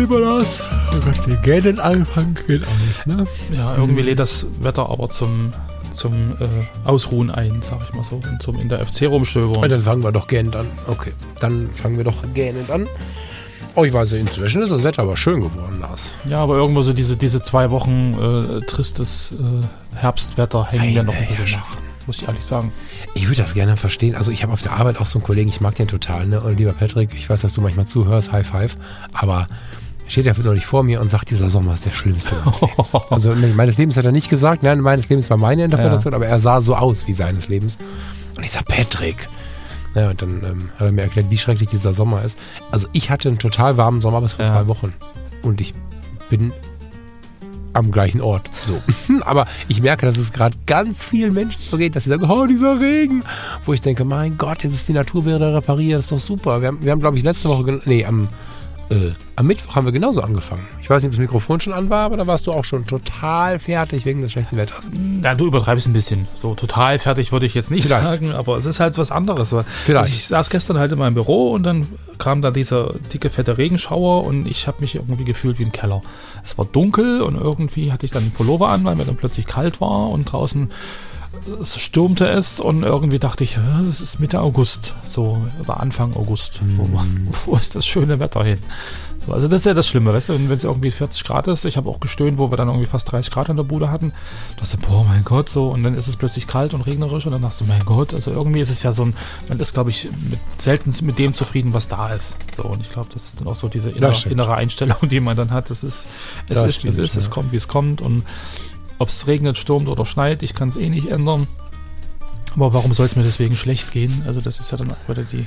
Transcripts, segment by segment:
Lieber Lars, oh Gott, wir gähnen anfangen geht auch nicht, ne? Ja, irgendwie lädt das Wetter aber zum, zum äh, Ausruhen ein, sag ich mal so, und zum in der FC rumstöbern. Dann fangen wir doch gähnend an. Okay, dann fangen wir doch gähnend an. Oh, ich weiß, inzwischen ist das Wetter aber schön geworden, Lars. Ja, aber irgendwo so diese, diese zwei Wochen äh, tristes äh, Herbstwetter hängen mir noch ein bisschen nach. Muss ich ehrlich sagen. Ich würde das gerne verstehen. Also ich habe auf der Arbeit auch so einen Kollegen, ich mag den total, ne? Und lieber Patrick, ich weiß, dass du manchmal zuhörst, High Five, aber steht er deutlich vor mir und sagt, dieser Sommer ist der schlimmste meines. Also meines Lebens hat er nicht gesagt, nein, meines Lebens war meine Interpretation, ja. aber er sah so aus wie seines Lebens. Und ich sag, Patrick. Ja, und dann ähm, hat er mir erklärt, wie schrecklich dieser Sommer ist. Also ich hatte einen total warmen Sommer bis vor ja. zwei Wochen. Und ich bin am gleichen Ort. So. Aber ich merke, dass es gerade ganz vielen Menschen so geht, dass sie sagen, oh, dieser Regen. Wo ich denke, mein Gott, jetzt ist die Natur wieder repariert, das ist doch super. Wir haben, wir haben glaube ich, letzte Woche, nee, am äh, am Mittwoch haben wir genauso angefangen. Ich weiß nicht, ob das Mikrofon schon an war, aber da warst du auch schon total fertig wegen des schlechten Wetters. Ja, du übertreibst ein bisschen. So total fertig würde ich jetzt nicht Vielleicht. sagen, aber es ist halt was anderes. Vielleicht. Also ich saß gestern halt in meinem Büro und dann kam da dieser dicke, fette Regenschauer und ich habe mich irgendwie gefühlt wie im Keller. Es war dunkel und irgendwie hatte ich dann einen Pullover an, weil mir dann plötzlich kalt war und draußen es stürmte es und irgendwie dachte ich, es ist Mitte August, so oder Anfang August. Mm. Wo, wo, ist das schöne Wetter hin? So, also das ist ja das Schlimme, weißt du, wenn es irgendwie 40 Grad ist, ich habe auch gestöhnt, wo wir dann irgendwie fast 30 Grad in der Bude hatten, da dachte boah, mein Gott, so, und dann ist es plötzlich kalt und regnerisch und dann dachte du, mein Gott, also irgendwie ist es ja so ein, man ist, glaube ich, mit, selten mit dem zufrieden, was da ist. So, und ich glaube, das ist dann auch so diese innere, innere Einstellung, die man dann hat. Es ist, es das ist, wie es ist, ja. es kommt, wie es kommt und ob es regnet, stürmt oder schneit, ich kann es eh nicht ändern. Aber warum soll es mir deswegen schlecht gehen? Also das ist ja dann auch wieder die,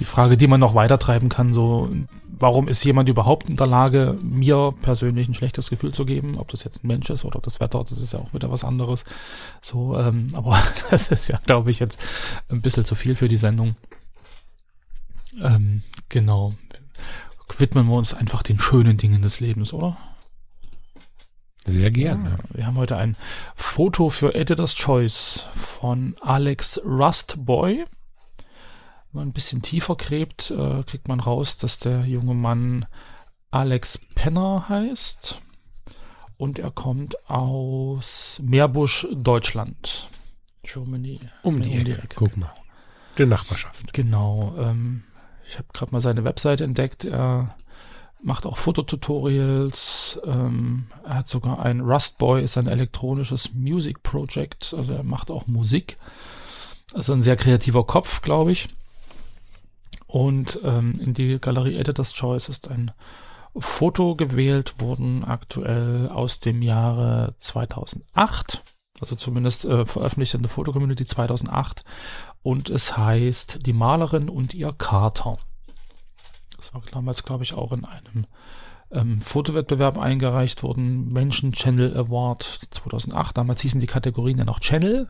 die Frage, die man noch weitertreiben kann. So, warum ist jemand überhaupt in der Lage, mir persönlich ein schlechtes Gefühl zu geben? Ob das jetzt ein Mensch ist oder das Wetter, das ist ja auch wieder was anderes. So, ähm, aber das ist ja, glaube ich, jetzt ein bisschen zu viel für die Sendung. Ähm, genau. Widmen wir uns einfach den schönen Dingen des Lebens, oder? Sehr gerne. Ja, wir haben heute ein Foto für Editor's Choice von Alex Rustboy. Wenn man ein bisschen tiefer gräbt, äh, kriegt man raus, dass der junge Mann Alex Penner heißt. Und er kommt aus Meerbusch, Deutschland. Germany. Um die, um die Ecke. Ecke. Guck mal. Die Nachbarschaft. Genau. Ähm, ich habe gerade mal seine Website entdeckt. Er macht auch Fototutorials. Ähm, er hat sogar ein Rustboy, ist ein elektronisches Music Project. Also er macht auch Musik. Also ein sehr kreativer Kopf, glaube ich. Und ähm, in die Galerie Editor's Choice ist ein Foto gewählt worden, aktuell aus dem Jahre 2008. Also zumindest äh, veröffentlicht in der Fotocommunity 2008. Und es heißt Die Malerin und ihr Kater. Das war damals, glaube ich, auch in einem ähm, Fotowettbewerb eingereicht worden. Menschen Channel Award 2008. Damals hießen die Kategorien ja noch Channel.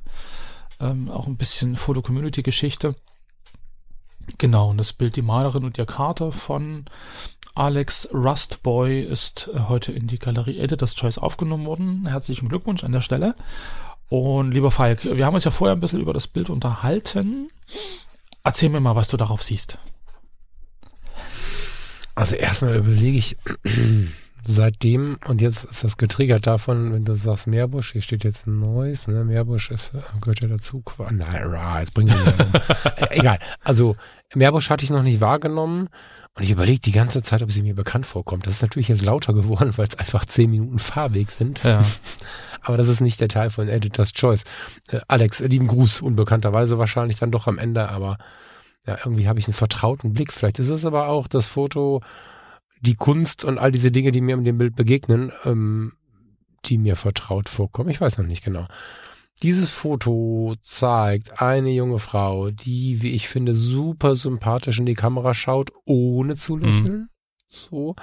Ähm, auch ein bisschen Foto-Community-Geschichte. Genau, und das Bild Die Malerin und ihr Kater von Alex Rustboy ist äh, heute in die Galerie Editor's Choice aufgenommen worden. Herzlichen Glückwunsch an der Stelle. Und lieber Falk, wir haben uns ja vorher ein bisschen über das Bild unterhalten. Erzähl mir mal, was du darauf siehst. Also erstmal überlege ich seitdem, und jetzt ist das getriggert davon, wenn du sagst Meerbusch, hier steht jetzt ein neues, ne? Meerbusch ist, äh, gehört ja dazu. Nein, jetzt bringen wir äh, Egal. Also Meerbusch hatte ich noch nicht wahrgenommen. Und ich überlege die ganze Zeit, ob sie mir bekannt vorkommt. Das ist natürlich jetzt lauter geworden, weil es einfach zehn Minuten Fahrweg sind. Ja. Aber das ist nicht der Teil von Editor's Choice. Äh, Alex, lieben Gruß, unbekannterweise wahrscheinlich dann doch am Ende, aber ja, irgendwie habe ich einen vertrauten Blick. Vielleicht ist es aber auch das Foto, die Kunst und all diese Dinge, die mir in dem Bild begegnen, ähm, die mir vertraut vorkommen. Ich weiß noch nicht genau. Dieses Foto zeigt eine junge Frau, die, wie ich finde, super sympathisch in die Kamera schaut, ohne zu mhm. lächeln. Mhm. So.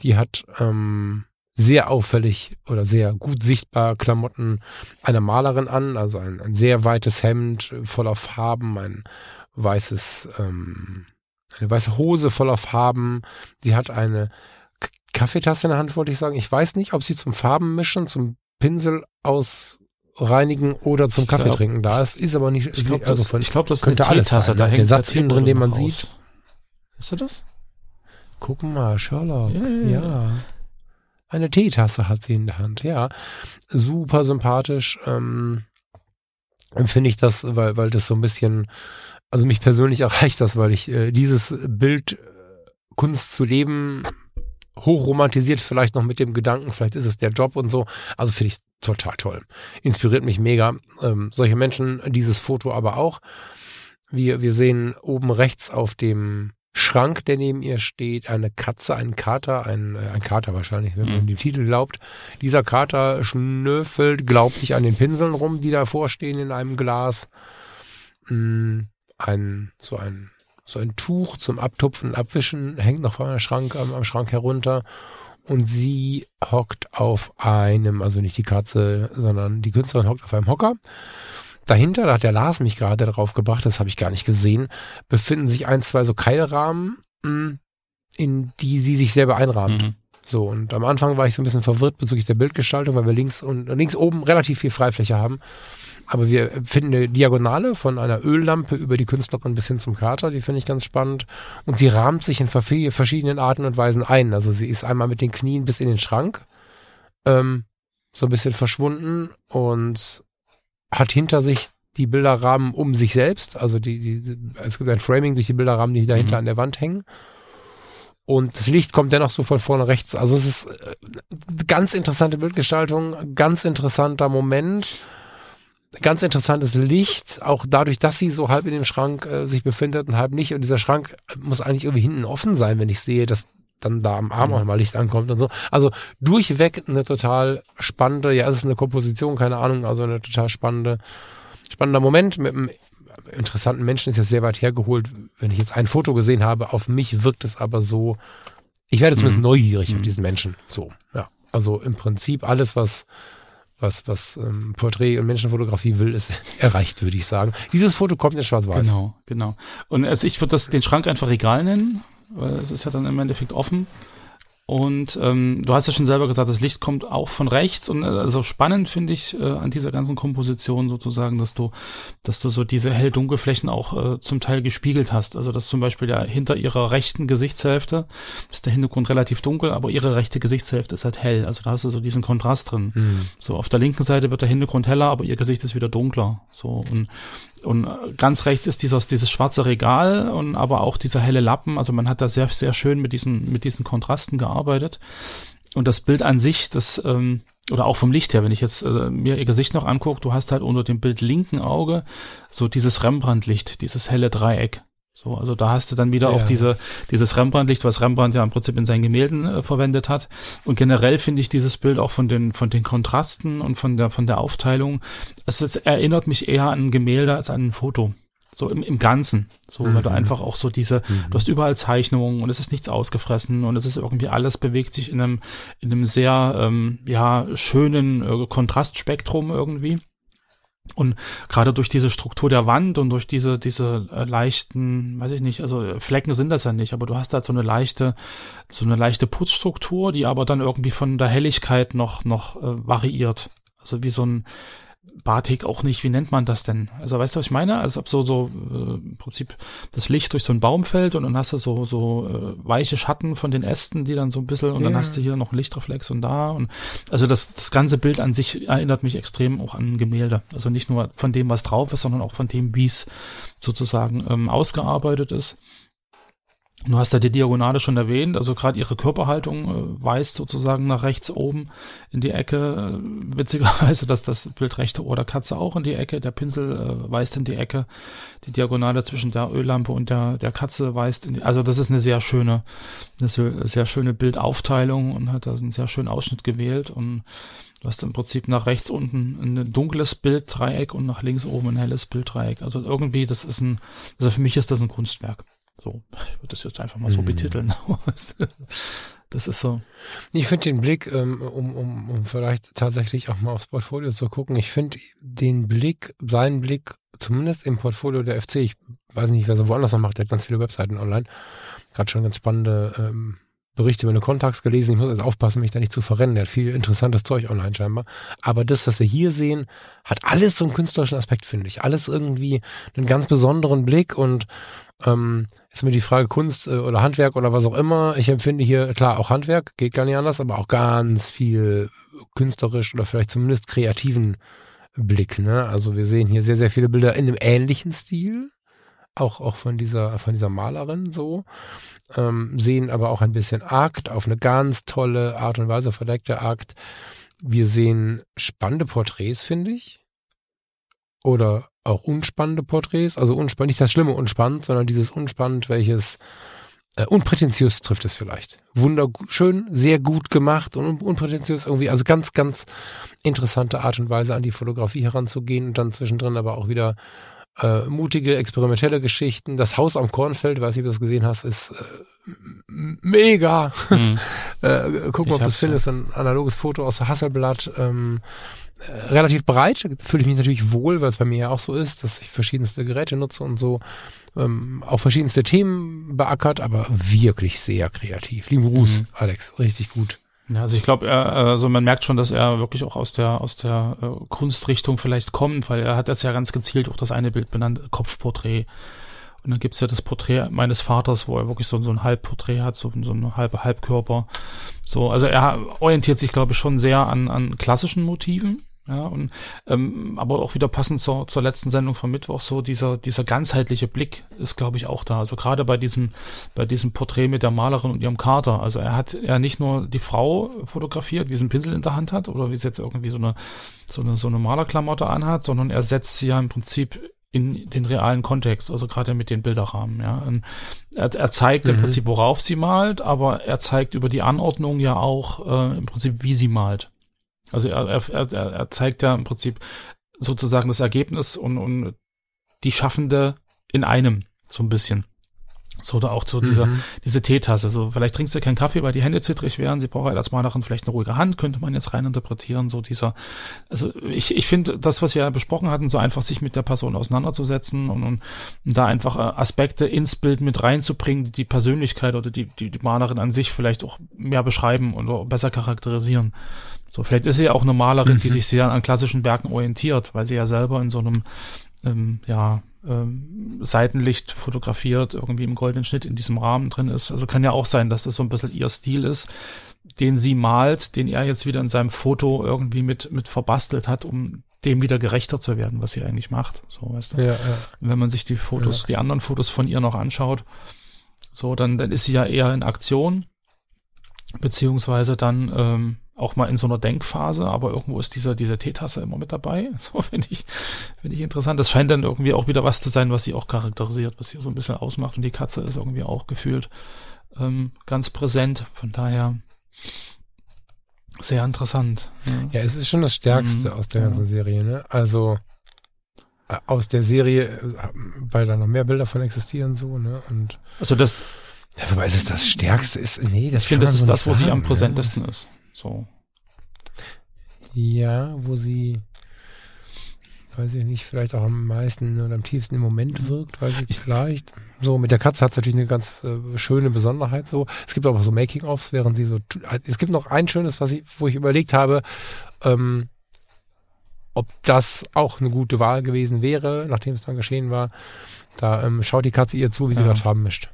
Die hat ähm, sehr auffällig oder sehr gut sichtbar Klamotten einer Malerin an, also ein, ein sehr weites Hemd voller Farben, ein weißes, ähm, eine weiße Hose voller Farben. Sie hat eine Kaffeetasse in der Hand, wollte ich sagen. Ich weiß nicht, ob sie zum Farbenmischen, zum Pinsel ausreinigen oder zum Kaffee trinken da ist. Ist aber nicht, ich glaube, also von, ich glaub, das könnte alles sein. Da der Satz innen drin, den man raus. sieht. Ist du das? Guck mal, Sherlock. Yeah. Ja. Eine Teetasse hat sie in der Hand, ja. Super sympathisch. Ähm, empfinde ich das, weil, weil das so ein bisschen, also mich persönlich erreicht das, weil ich äh, dieses Bild äh, Kunst zu leben hochromantisiert vielleicht noch mit dem Gedanken, vielleicht ist es der Job und so. Also finde ich total toll. Inspiriert mich mega. Ähm, solche Menschen, dieses Foto aber auch. Wir, wir sehen oben rechts auf dem Schrank, der neben ihr steht, eine Katze, ein Kater, ein, äh, ein Kater wahrscheinlich, wenn man mhm. dem Titel glaubt. Dieser Kater schnöfelt, glaube ich, an den Pinseln rum, die davor stehen in einem Glas. Mm, ein, so ein so ein Tuch zum Abtupfen, Abwischen hängt noch vom Schrank, am, am Schrank herunter. Und sie hockt auf einem, also nicht die Katze, sondern die Künstlerin hockt auf einem Hocker. Dahinter, da hat der Lars mich gerade drauf gebracht, das habe ich gar nicht gesehen, befinden sich ein, zwei so Keilrahmen, hm, in die sie sich selber einrahmt. Mhm. So, und am Anfang war ich so ein bisschen verwirrt bezüglich der Bildgestaltung, weil wir links und links oben relativ viel Freifläche haben. Aber wir finden eine Diagonale von einer Öllampe über die Künstlerin bis hin zum Kater, die finde ich ganz spannend. Und sie rahmt sich in verschiedenen Arten und Weisen ein. Also sie ist einmal mit den Knien bis in den Schrank, ähm, so ein bisschen verschwunden und hat hinter sich die Bilderrahmen um sich selbst. Also die, die, es gibt ein Framing durch die Bilderrahmen, die dahinter mhm. an der Wand hängen. Und das Licht kommt dennoch so von vorne rechts. Also es ist äh, ganz interessante Bildgestaltung, ganz interessanter Moment ganz interessantes Licht, auch dadurch, dass sie so halb in dem Schrank äh, sich befindet und halb nicht. Und dieser Schrank muss eigentlich irgendwie hinten offen sein, wenn ich sehe, dass dann da am Arm mhm. auch mal Licht ankommt und so. Also durchweg eine total spannende, ja, es ist eine Komposition, keine Ahnung, also eine total spannende, spannender Moment mit einem interessanten Menschen ist jetzt sehr weit hergeholt. Wenn ich jetzt ein Foto gesehen habe, auf mich wirkt es aber so, ich werde zumindest mhm. neugierig mhm. auf diesen Menschen. So, ja. Also im Prinzip alles, was was, was ähm, Porträt- und Menschenfotografie will, ist erreicht, würde ich sagen. Dieses Foto kommt in Schwarz-Weiß. Genau, genau. Und also ich würde das den Schrank einfach Regal nennen, weil es ist ja dann im Endeffekt offen. Und ähm, du hast ja schon selber gesagt, das Licht kommt auch von rechts. Und äh, also spannend finde ich äh, an dieser ganzen Komposition sozusagen, dass du, dass du so diese hell-dunkel-Flächen auch äh, zum Teil gespiegelt hast. Also dass zum Beispiel ja hinter ihrer rechten Gesichtshälfte ist der Hintergrund relativ dunkel, aber ihre rechte Gesichtshälfte ist halt hell. Also da hast du so diesen Kontrast drin. Mhm. So auf der linken Seite wird der Hintergrund heller, aber ihr Gesicht ist wieder dunkler. So und und ganz rechts ist dieses, dieses schwarze Regal und aber auch dieser helle Lappen. Also man hat da sehr, sehr schön mit diesen, mit diesen Kontrasten gearbeitet. Und das Bild an sich, das, ähm, oder auch vom Licht her, wenn ich jetzt äh, mir ihr Gesicht noch angucke, du hast halt unter dem Bild linken Auge so dieses Rembrandt-Licht, dieses helle Dreieck. So, also da hast du dann wieder ja. auch diese, dieses Rembrandt-Licht, was Rembrandt ja im Prinzip in seinen Gemälden äh, verwendet hat. Und generell finde ich dieses Bild auch von den, von den Kontrasten und von der, von der Aufteilung, es, es erinnert mich eher an ein Gemälde als an ein Foto. So im, im Ganzen. So, mhm. weil du mhm. einfach auch so diese, mhm. du hast überall Zeichnungen und es ist nichts ausgefressen und es ist irgendwie alles bewegt sich in einem, in einem sehr, ähm, ja, schönen äh, Kontrastspektrum irgendwie. Und gerade durch diese Struktur der Wand und durch diese, diese äh, leichten, weiß ich nicht, also Flecken sind das ja nicht, aber du hast halt so eine leichte, so eine leichte Putzstruktur, die aber dann irgendwie von der Helligkeit noch, noch äh, variiert. Also wie so ein, Batik auch nicht, wie nennt man das denn? Also weißt du, was ich meine? Also ob so, so äh, im Prinzip das Licht durch so ein Baum fällt und dann hast du so, so äh, weiche Schatten von den Ästen, die dann so ein bisschen, und ja. dann hast du hier noch ein Lichtreflex und da. Und also das, das ganze Bild an sich erinnert mich extrem auch an Gemälde. Also nicht nur von dem, was drauf ist, sondern auch von dem, wie es sozusagen ähm, ausgearbeitet ist. Du hast ja die Diagonale schon erwähnt, also gerade ihre Körperhaltung äh, weist sozusagen nach rechts oben in die Ecke. Äh, witzigerweise, dass das Bild rechte Ohr der Katze auch in die Ecke, der Pinsel äh, weist in die Ecke, die Diagonale zwischen der Öllampe und der, der Katze weist in die, also das ist eine sehr schöne, eine sehr, sehr schöne Bildaufteilung und hat da einen sehr schönen Ausschnitt gewählt und Du hast im Prinzip nach rechts unten ein dunkles Bilddreieck und nach links oben ein helles Bilddreieck. Also irgendwie, das ist ein, also für mich ist das ein Kunstwerk. So, ich würde das jetzt einfach mal so mhm. betiteln. Das ist so. Ich finde den Blick, ähm, um, um, um vielleicht tatsächlich auch mal aufs Portfolio zu gucken, ich finde den Blick, seinen Blick, zumindest im Portfolio der FC, ich weiß nicht, wer so woanders noch macht, der hat ganz viele Webseiten online, gerade schon ganz spannende ähm, Berichte über eine Kontax gelesen. Ich muss jetzt aufpassen, mich da nicht zu verrennen. Der hat viel interessantes Zeug online scheinbar. Aber das, was wir hier sehen, hat alles so einen künstlerischen Aspekt, finde ich. Alles irgendwie einen ganz besonderen Blick und ähm, ist mir die Frage Kunst äh, oder Handwerk oder was auch immer. Ich empfinde hier, klar, auch Handwerk, geht gar nicht anders, aber auch ganz viel künstlerisch oder vielleicht zumindest kreativen Blick. Ne? Also wir sehen hier sehr, sehr viele Bilder in einem ähnlichen Stil auch, auch von dieser, von dieser Malerin so, ähm, sehen aber auch ein bisschen Akt auf eine ganz tolle Art und Weise, verdeckte Akt. Wir sehen spannende Porträts, finde ich. Oder auch unspannende Porträts. Also unspannend, nicht das Schlimme unspannend, sondern dieses unspannend, welches äh, unprätentiös trifft es vielleicht. Wunderschön, sehr gut gemacht und unprätentiös irgendwie. Also ganz, ganz interessante Art und Weise an die Fotografie heranzugehen und dann zwischendrin aber auch wieder äh, mutige, experimentelle Geschichten. Das Haus am Kornfeld, weiß nicht, ob du das gesehen hast, ist äh, mega. Mhm. äh, guck mal, ob du es findest. Ein analoges Foto aus Hasselblatt. Ähm, äh, relativ breit, fühle ich mich natürlich wohl, weil es bei mir ja auch so ist, dass ich verschiedenste Geräte nutze und so. Ähm, auch verschiedenste Themen beackert, aber wirklich sehr kreativ. Lieben Gruß, mhm. Alex, richtig gut. Ja, also ich glaube, also man merkt schon, dass er wirklich auch aus der aus der äh, Kunstrichtung vielleicht kommt, weil er hat jetzt ja ganz gezielt auch das eine Bild benannt, Kopfporträt. Und dann gibt's ja das Porträt meines Vaters, wo er wirklich so, so ein Halbporträt hat, so, so ein halbe Halbkörper. So, also er orientiert sich, glaube ich, schon sehr an, an klassischen Motiven. Ja, und ähm, aber auch wieder passend zur, zur letzten Sendung vom Mittwoch, so dieser, dieser ganzheitliche Blick ist, glaube ich, auch da. Also gerade bei diesem, bei diesem Porträt mit der Malerin und ihrem Kater. Also er hat ja nicht nur die Frau fotografiert, wie sie einen Pinsel in der Hand hat oder wie sie jetzt irgendwie so eine, so eine, so eine Malerklamotte anhat, sondern er setzt sie ja im Prinzip in den realen Kontext, also gerade mit den Bilderrahmen, ja. Er, er zeigt mhm. im Prinzip, worauf sie malt, aber er zeigt über die Anordnung ja auch äh, im Prinzip, wie sie malt. Also er, er, er, er zeigt ja im Prinzip sozusagen das Ergebnis und, und die Schaffende in einem, so ein bisschen. So oder auch so dieser, mhm. diese Teetasse. So, vielleicht trinkst du keinen Kaffee, weil die Hände zittrig wären. Sie braucht halt als Malerin vielleicht eine ruhige Hand, könnte man jetzt rein interpretieren. So dieser, also ich, ich finde das, was wir besprochen hatten, so einfach sich mit der Person auseinanderzusetzen und, und, und da einfach äh, Aspekte ins Bild mit reinzubringen, die die Persönlichkeit oder die, die, die Malerin an sich vielleicht auch mehr beschreiben oder besser charakterisieren. So, vielleicht ist sie ja auch eine Malerin, mhm. die sich sehr an klassischen Werken orientiert, weil sie ja selber in so einem, ähm, ja, ähm, Seitenlicht fotografiert, irgendwie im goldenen Schnitt in diesem Rahmen drin ist. Also kann ja auch sein, dass das so ein bisschen ihr Stil ist, den sie malt, den er jetzt wieder in seinem Foto irgendwie mit, mit verbastelt hat, um dem wieder gerechter zu werden, was sie eigentlich macht. So, weißt du? Ja, ja. wenn man sich die Fotos, ja. die anderen Fotos von ihr noch anschaut, so, dann, dann ist sie ja eher in Aktion, beziehungsweise dann ähm, auch mal in so einer Denkphase, aber irgendwo ist dieser, diese Teetasse immer mit dabei. So finde ich, finde ich interessant. Das scheint dann irgendwie auch wieder was zu sein, was sie auch charakterisiert, was sie so ein bisschen ausmacht. Und die Katze ist irgendwie auch gefühlt ähm, ganz präsent. Von daher sehr interessant. Ja, ja es ist schon das Stärkste mhm, aus der ganzen Serie, ne? Also äh, aus der Serie, äh, weil da noch mehr Bilder von existieren, so, ne? Und also das. Ja, wobei es ist das Stärkste ist, nee, das Ich finde, das ist das, wo sie am präsentesten ne? ist. So. Ja, wo sie, weiß ich nicht, vielleicht auch am meisten oder am tiefsten im Moment wirkt, weiß ich vielleicht. So, mit der Katze hat es natürlich eine ganz äh, schöne Besonderheit so. Es gibt aber so Making-ofs, während sie so, es gibt noch ein schönes, was ich, wo ich überlegt habe, ähm, ob das auch eine gute Wahl gewesen wäre, nachdem es dann geschehen war. Da ähm, schaut die Katze ihr zu, wie sie ja. gerade Farben mischt.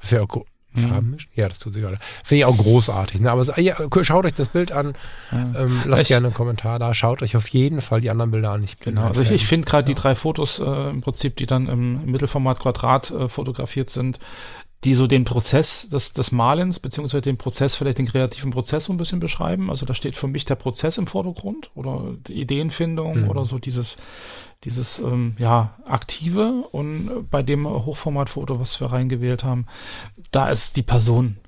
Das wäre auch Mhm. Farben mischen? Ja, das tut sie gerade. Finde ich auch großartig. Ne? Aber ja, schaut euch das Bild an. Ja. Ähm, lasst ich, gerne einen Kommentar da. Schaut euch auf jeden Fall die anderen Bilder an. Ich genau. Also ich, ich finde gerade ja. die drei Fotos äh, im Prinzip, die dann im Mittelformat Quadrat äh, fotografiert sind, die so den Prozess des, des Malens, beziehungsweise den Prozess, vielleicht den kreativen Prozess so ein bisschen beschreiben. Also da steht für mich der Prozess im Vordergrund oder die Ideenfindung mhm. oder so dieses, dieses ähm, ja, aktive und bei dem Hochformatfoto, was wir reingewählt haben, da ist die Person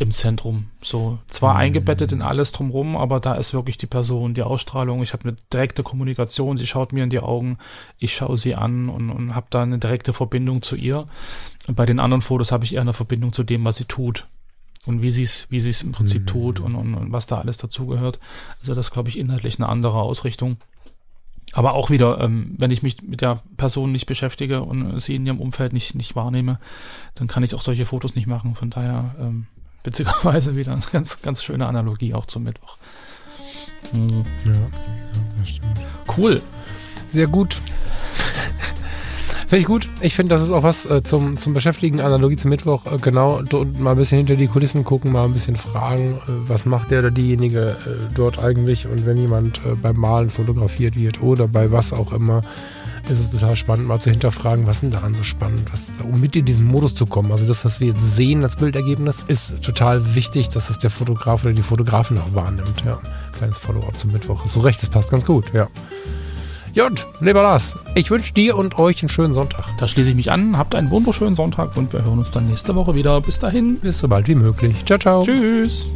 im Zentrum. So zwar mhm. eingebettet in alles drumrum, aber da ist wirklich die Person, die Ausstrahlung. Ich habe eine direkte Kommunikation. Sie schaut mir in die Augen, ich schaue sie an und, und habe da eine direkte Verbindung zu ihr. Und bei den anderen Fotos habe ich eher eine Verbindung zu dem, was sie tut. und wie sie es wie sie es im Prinzip mhm. tut und, und, und was da alles dazugehört. Also das glaube ich inhaltlich eine andere Ausrichtung. Aber auch wieder, ähm, wenn ich mich mit der Person nicht beschäftige und sie in ihrem Umfeld nicht, nicht wahrnehme, dann kann ich auch solche Fotos nicht machen. Von daher, ähm, witzigerweise wieder eine ganz, ganz schöne Analogie auch zum Mittwoch. Mhm. Ja, ja, das stimmt. Cool. Sehr gut. Finde ich gut. Ich finde, das ist auch was äh, zum, zum Beschäftigen, Analogie zum Mittwoch. Äh, genau, dort mal ein bisschen hinter die Kulissen gucken, mal ein bisschen fragen, äh, was macht der oder diejenige äh, dort eigentlich. Und wenn jemand äh, beim Malen fotografiert wird oder bei was auch immer, ist es total spannend, mal zu hinterfragen, was denn daran so spannend, was, um mit in diesen Modus zu kommen. Also das, was wir jetzt sehen als Bildergebnis, ist total wichtig, dass es der Fotograf oder die Fotografin auch wahrnimmt. Ja, kleines Follow-up zum Mittwoch. So recht, das passt ganz gut, ja. Jut, lieber Lars, ich wünsche dir und euch einen schönen Sonntag. Da schließe ich mich an. Habt einen wunderschönen Sonntag und wir hören uns dann nächste Woche wieder. Bis dahin. Bis so bald wie möglich. Ciao, ciao. Tschüss.